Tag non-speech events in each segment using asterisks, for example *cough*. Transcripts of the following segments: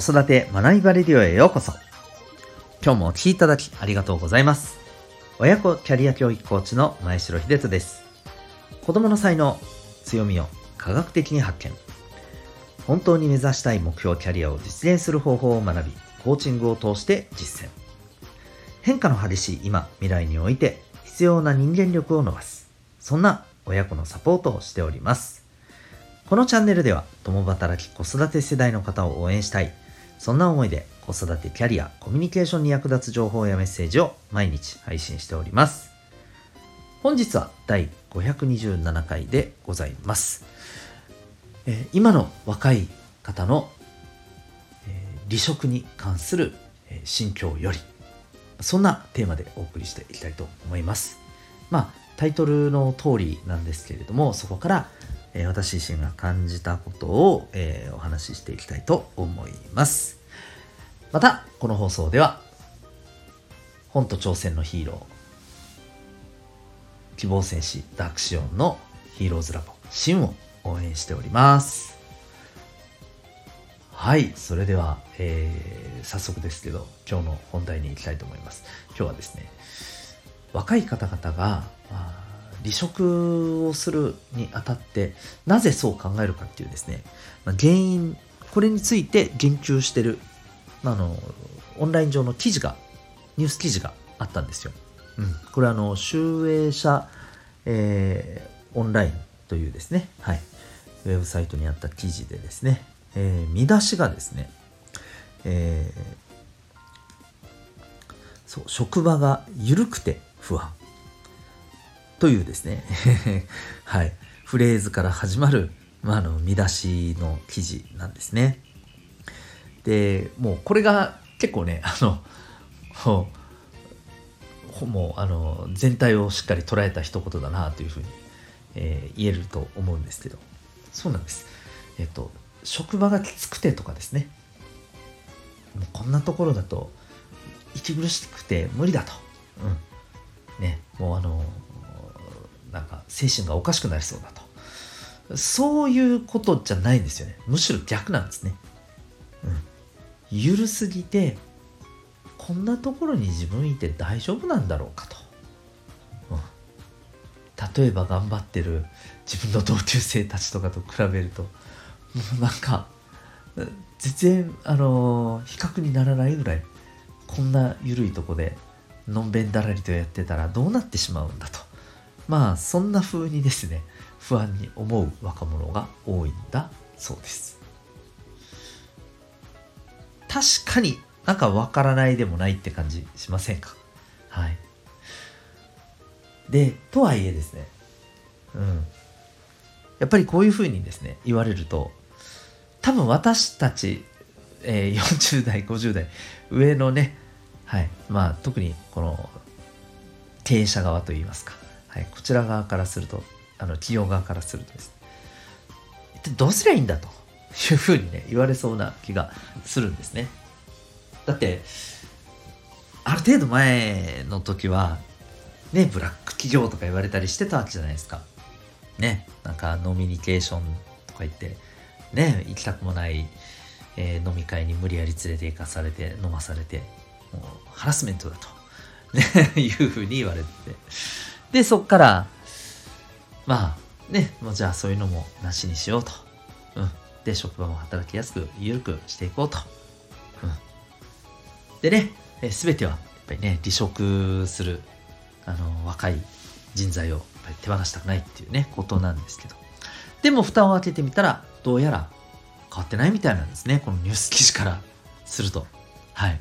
子育て学びバレディオへようこそ。今日もお聴きいただきありがとうございます。親子キャリア教育コーチの前城秀人です。子供の才能、強みを科学的に発見。本当に目指したい目標キャリアを実現する方法を学び、コーチングを通して実践。変化の激しい今、未来において必要な人間力を伸ばす。そんな親子のサポートをしております。このチャンネルでは共働き子育て世代の方を応援したい。そんな思いで子育てキャリア、コミュニケーションに役立つ情報やメッセージを毎日配信しております。本日は第527回でございます。えー、今の若い方の、えー、離職に関する、えー、心境より、そんなテーマでお送りしていきたいと思います。まあ、タイトルの通りなんですけれども、そこから、え私自身が感じたことを、えお話ししていきたいと思います。また、この放送では、本と挑戦のヒーロー、希望戦士ダクシオンのヒーローズラボ、シンを応援しております。はい、それでは、えー、早速ですけど、今日の本題に行きたいと思います。今日はですね、若い方々が、まあ離職をするにあたってなぜそう考えるかっていうですね、まあ、原因これについて言及してる、まあ、のオンライン上の記事がニュース記事があったんですよ。うん、これはあの集英社、えー、オンラインというですね、はい、ウェブサイトにあった記事でですね、えー、見出しがですね、えー、そう職場が緩くて不安。というですね *laughs* はい、フレーズから始まる、まあ、の見出しの記事なんですね。でもうこれが結構ねあのもうあの全体をしっかり捉えた一言だなというふうに、えー、言えると思うんですけどそうなんです。えっと職場がきつくてとかですねもうこんなところだと息苦しくて無理だと。うんね、もうあのなんか精神がおかしくなりそうだと。そういうことじゃないんですよね。むしろ逆なんですね、うん、ゆるすぎてこんなところに自分いて大丈夫なんだろうかと、うん、例えば頑張ってる自分の同級生たちとかと比べるともうなんか全然あのー、比較にならないぐらいこんな緩いとこでのんべんだらりとやってたらどうなってしまうんだと。まあそんな風にですね不安に思う若者が多いんだそうです。確かになんかわからないでもないって感じしませんか？はい。でとはいえですねうん。やっぱりこういうふうにですね言われると多分私たち、えー、40代50代上のねはい。まあ特にこの経営者側といいますか。はい、こちら側からするとあの企業側からするとです。ね一体どうすりゃいいんだと。いうふうにね言われそうな気がするんですね。だってある程度前の時はねブラック企業とか言われたりしてたわけじゃないですか。ねなんかノミニケーションとか言ってね行きたくもない、えー、飲み会に無理やり連れて行かされて飲まされてもうハラスメントだと、ね、*laughs* いうふうに言われて。で、そっから、まあ、ね、もうじゃあそういうのもなしにしようと。うん。で、職場も働きやすく、緩くしていこうと。うん。でね、すべては、やっぱりね、離職する、あの、若い人材をやっぱり手放したくないっていうね、ことなんですけど。でも、蓋を開けてみたら、どうやら変わってないみたいなんですね。このニュース記事からすると。はい。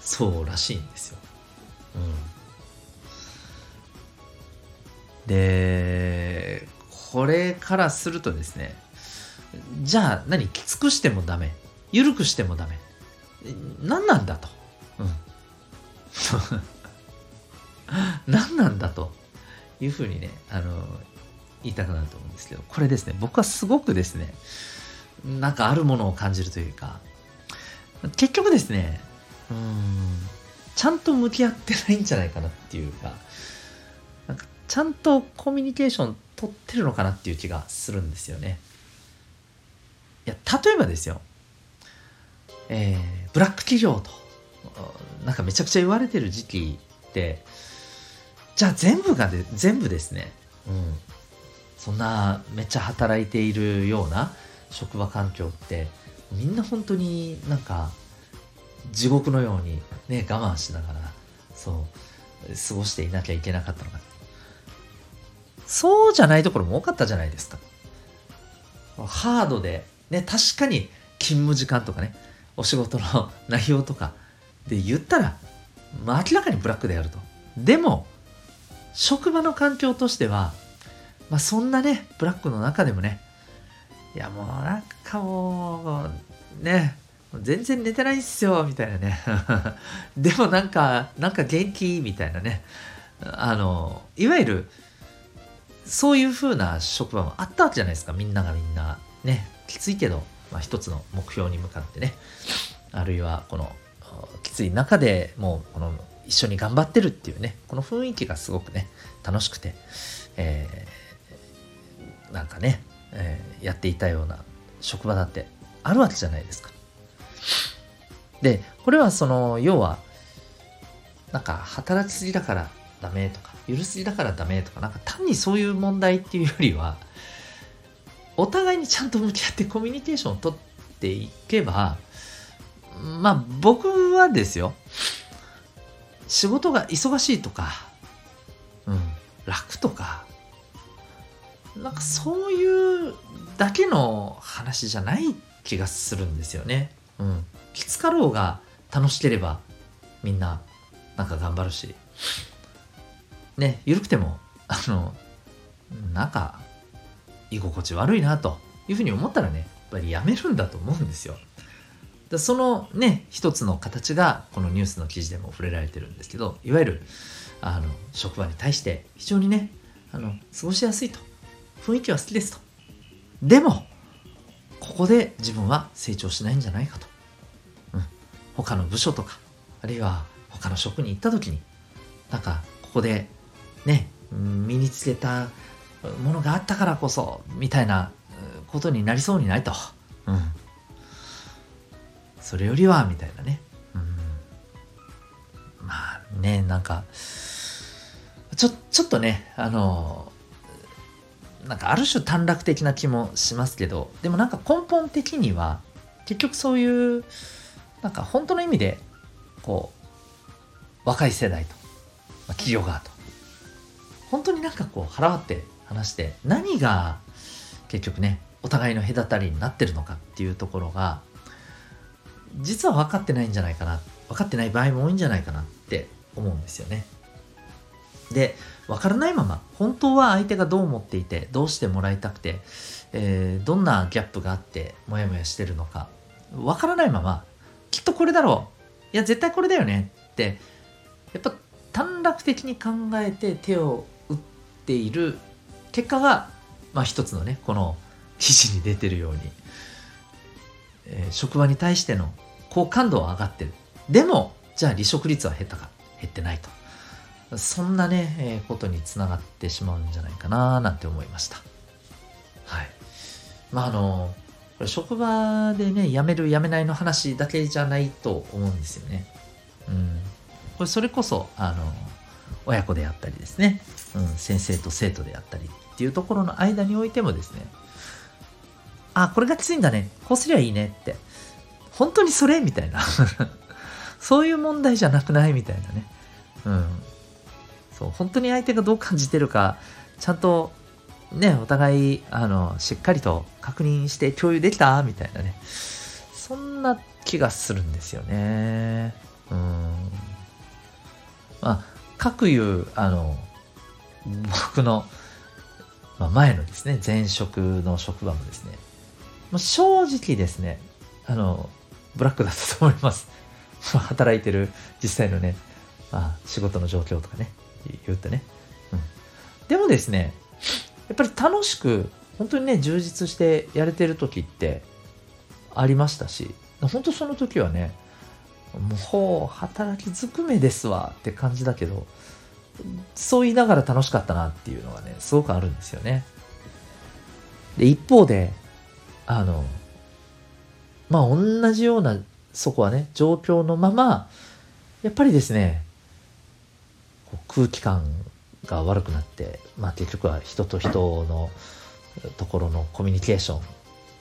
そうらしいんですよ。うん。でこれからするとですねじゃあ何きつくしてもダメ。緩くしてもダメ。何なんだと、うん、*laughs* 何なんだと。いうふうにねあの言いたくなると思うんですけどこれですね僕はすごくですねなんかあるものを感じるというか結局ですねうんちゃんと向き合ってないんじゃないかなっていうかちゃんとコミュニケーション取ってるのかなっていう気がするんですよね。いや例えばですよ、えー、ブラック企業となんかめちゃくちゃ言われてる時期ってじゃあ全部がで全部ですね、うん、そんなめっちゃ働いているような職場環境ってみんな本当になんか地獄のようにね我慢しながらそう過ごしていなきゃいけなかったのか。そうじゃないところも多かったじゃないですか。ハードでね確かに勤務時間とかねお仕事の内容とかで言ったら、まあ、明らかにブラックであると。でも職場の環境としては、まあ、そんなねブラックの中でもねいやもうなんかもうね全然寝てないっすよみたいなね。*laughs* でもなんかなんか元気？みたいなね。あのいわゆるそういう風な職場もあったわけじゃないですか。みんながみんな。ね。きついけど、まあ、一つの目標に向かってね。あるいはこのきつい中でもうこの一緒に頑張ってるっていうね。この雰囲気がすごくね楽しくて、えー、なんかね、えー、やっていたような職場だってあるわけじゃないですか。でこれはその要はなんか働きすぎだからダメとか許すぎだからダメとかなんか単にそういう問題っていうよりはお互いにちゃんと向き合ってコミュニケーションをとっていけばまあ僕はですよ。仕事が忙しいとか、うん、楽とかなんかそういうだけの話じゃない気がするんですよね。うん、きつかろうが楽しければみんななんか頑張るし。ね緩くてもあのなんか居心地悪いなというふうに思ったらねやっぱりやめるんだと思うんですよ。でそのね一つの形がこのニュースの記事でも触れられてるんですけどいわゆるあの職場に対して非常にねあの過ごしやすいと。雰囲気は好きですと。でもここで自分は成長しないんじゃないかと。うん。他の部署とかあるいは他の職に行った時になんかここでね身につけたものがあったからこそみたいなことになりそうにないと、うん、それよりはみたいなね、うん、まあねなんかちょちょっとねあのなんかある種短絡的な気もしますけどでもなんか根本的には結局そういうなんか本当の意味でこう若い世代と、まあ、企業側と本当になんかこう腹割って話して何が結局ねお互いの隔たりになってるのかっていうところが実は分かってないんじゃないかな分かってない場合も多いんじゃないかなって思うんですよね。で分からないまま本当は相手がどう思っていてどうしてもらいたくて、えー、どんなギャップがあってモヤモヤしてるのか分からないままきっとこれだろういや絶対これだよねってやっぱ短絡的に考えて手をている。結果が、まあ、一つのねこの記事に出てるように、えー、職場に対しての好感度は上がってる。でもじゃあ離職率は減ったか。減ってないと。そんなね、えー、ことにつながってしまうんじゃないかななんて思いました。はい。まああのこれ職場でね、辞める辞めないの話だけじゃないと思うんですよね。うん。これそれこそ、あの、親子であったりですね、うん、先生と生徒であったりっていうところの間においてもですね、あ、これがきついんだね。こうすりゃいいねって。本当にそれみたいな。*laughs* そういう問題じゃなくないみたいなね。うん。そう、本当に相手がどう感じてるか、ちゃんとね、お互い、あの、しっかりと確認して共有できたみたいなね。そんな気がするんですよね。うん。まあ、各いう、あの、僕の、まあ、前のですね、前職の職場もですね、まあ、正直ですね、あの、ブラックだったと思います。*laughs* 働いてる実際のね、まあ、仕事の状況とかね、言ってね。うん。でもですね、やっぱり楽しく本当にね充実してやれてる時ってありましたし本当その時はねもう働きずくめですわって感じだけどそう言いながら楽しかったなっていうのがねすごくあるんですよね。で一方であのまあ同じようなそこはね状況のままやっぱりですね空気感が悪くなって、まあ、結局は人と人のところのコミュニケーション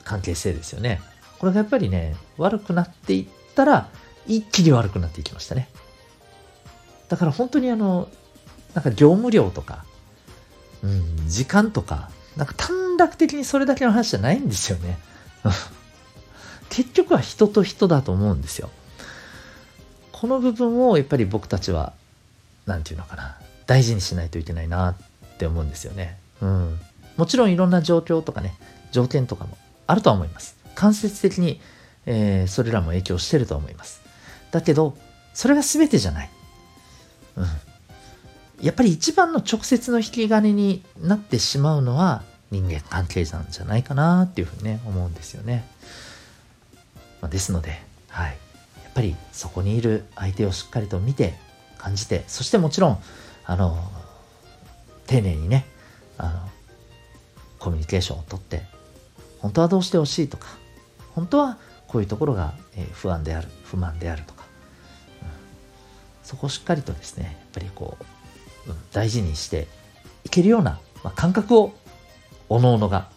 関係性ですよね。これがやっぱりね悪くなっていったら一気に悪くなっていきましたねだから本当にあのなんか業務量とか、うん、時間とかなんか短絡的にそれだけの話じゃないんですよね *laughs* 結局は人と人だと思うんですよこの部分をやっぱり僕たちは何て言うのかな大事にしないといけないなって思うんですよね。うん。もちろんいろんな状況とかね、条件とかもあるとは思います。間接的に、えー、それらも影響してると思います。だけど、それが全てじゃない。うん。やっぱり一番の直接の引き金になってしまうのは人間関係なんじゃないかなっていうふうにね、思うんですよね。まあ、ですので、はい。やっぱりそこにいる相手をしっかりと見て、感じて、そしてもちろん、あの、丁寧にね、あの、コミュニケーションをとって、本当はどうしてほしいとか、本当はこういうところが、不安である、不満であるとか、そこをしっかりとですね、やっぱりこう、うん、大事にしていけるような、まあ、感覚を、おのおのが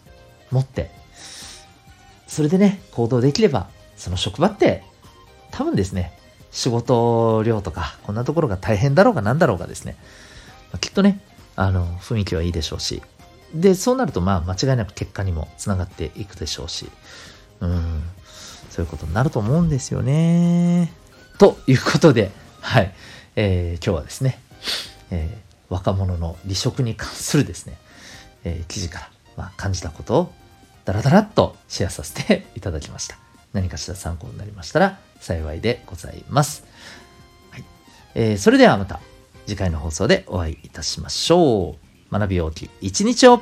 持って、それでね、行動できれば、その職場って多分ですね、仕事量とか、こんなところが大変だろうが何だろうがですね、まあ、きっとね、あの、雰囲気はいいでしょうし、で、そうなると、まあ、間違いなく結果にもつながっていくでしょうし、うん、そういうことになると思うんですよね。ということで、はい、えー、今日はですね、えー、若者の離職に関するですね、えー、記事から、まあ、感じたことをダラダラっとシェアさせていただきました。何かしら参考になりましたら幸いでございます。はいえー、それではまた次回の放送でお会いいたしましょう。学び大きい一日を